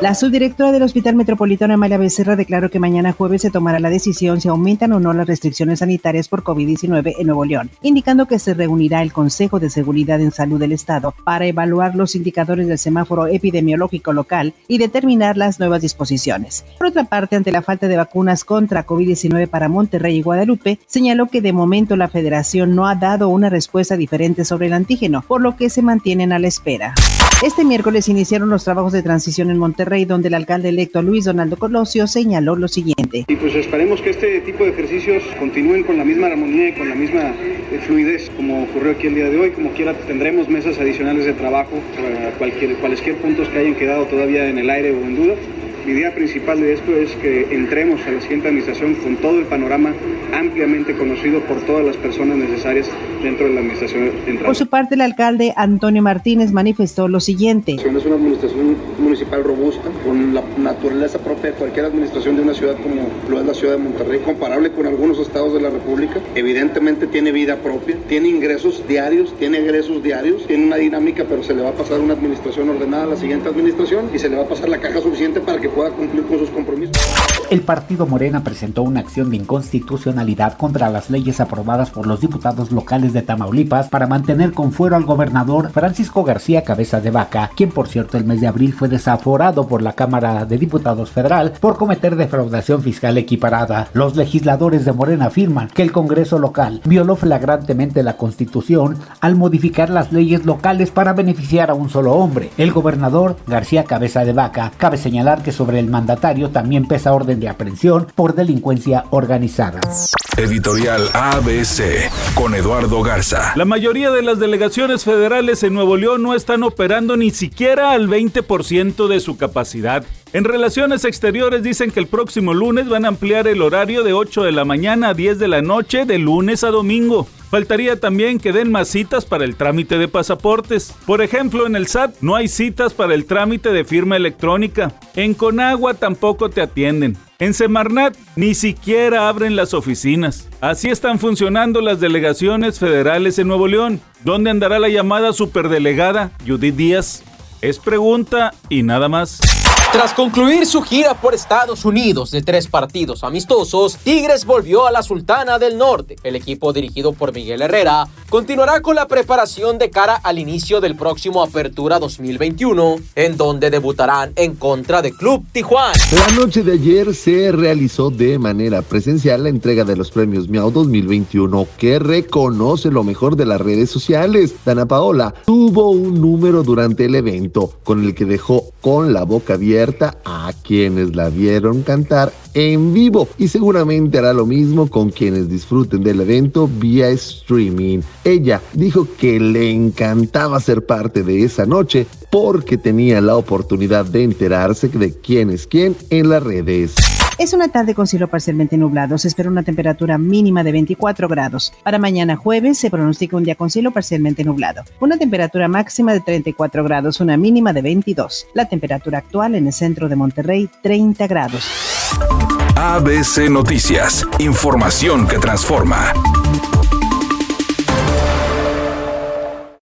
La subdirectora del Hospital Metropolitano Amalia Becerra declaró que mañana jueves se tomará la decisión si aumentan o no las restricciones sanitarias por COVID-19 en Nuevo León, indicando que se reunirá el Consejo de Seguridad en Salud del Estado para evaluar los indicadores del semáforo epidemiológico local y determinar las nuevas disposiciones. Por otra parte, ante la falta de vacunas contra COVID-19 para Monterrey y Guadalupe, señaló que de momento la federación no ha dado una respuesta diferente sobre el antígeno, por lo que se mantienen a la espera. Este miércoles iniciaron los trabajos de transición en Monterrey, donde el alcalde electo Luis Donaldo Colosio señaló lo siguiente. Y pues esperemos que este tipo de ejercicios continúen con la misma armonía y con la misma eh, fluidez como ocurrió aquí el día de hoy. Como quiera tendremos mesas adicionales de trabajo para cualquier, cualquier puntos que hayan quedado todavía en el aire o en duda. Mi idea principal de esto es que entremos a la siguiente administración con todo el panorama ampliamente conocido por todas las personas necesarias dentro de la administración central. Por su parte, el alcalde Antonio Martínez manifestó lo siguiente. Es una administración municipal robusta, con la naturaleza propia de cualquier administración de una ciudad como lo es la ciudad de Monterrey, comparable con algunos estados de la República. Evidentemente tiene vida propia, tiene ingresos diarios, tiene egresos diarios, tiene una dinámica, pero se le va a pasar una administración ordenada a la siguiente administración y se le va a pasar la caja suficiente para que pueda cumplir con sus compromisos. El partido Morena presentó una acción de inconstitucionalidad contra las leyes aprobadas por los diputados locales de Tamaulipas para mantener con fuero al gobernador Francisco García Cabeza de Vaca, quien por cierto el mes de abril fue desaforado por la Cámara de Diputados Federal por cometer defraudación fiscal equiparada. Los legisladores de Morena afirman que el Congreso local violó flagrantemente la Constitución al modificar las leyes locales para beneficiar a un solo hombre. El gobernador García Cabeza de Vaca cabe señalar que sobre el mandatario también pesa orden de aprehensión por delincuencia organizada. Editorial ABC con Eduardo Garza. La mayoría de las delegaciones federales en Nuevo León no están operando ni siquiera al 20% de su capacidad. En Relaciones Exteriores dicen que el próximo lunes van a ampliar el horario de 8 de la mañana a 10 de la noche de lunes a domingo. Faltaría también que den más citas para el trámite de pasaportes. Por ejemplo, en el SAT no hay citas para el trámite de firma electrónica. En Conagua tampoco te atienden. En Semarnat ni siquiera abren las oficinas. Así están funcionando las delegaciones federales en Nuevo León. ¿Dónde andará la llamada superdelegada Judith Díaz? Es pregunta y nada más. Tras concluir su gira por Estados Unidos de tres partidos amistosos, Tigres volvió a la Sultana del Norte. El equipo dirigido por Miguel Herrera continuará con la preparación de cara al inicio del próximo Apertura 2021, en donde debutarán en contra de Club Tijuana. La noche de ayer se realizó de manera presencial la entrega de los premios Miau 2021, que reconoce lo mejor de las redes sociales. Dana Paola tuvo un número durante el evento con el que dejó con la boca abierta a quienes la vieron cantar en vivo y seguramente hará lo mismo con quienes disfruten del evento vía streaming. Ella dijo que le encantaba ser parte de esa noche porque tenía la oportunidad de enterarse de quién es quién en las redes. Es una tarde con cielo parcialmente nublado. Se espera una temperatura mínima de 24 grados. Para mañana jueves se pronostica un día con cielo parcialmente nublado. Una temperatura máxima de 34 grados, una mínima de 22. La temperatura actual en el centro de Monterrey, 30 grados. ABC Noticias. Información que transforma.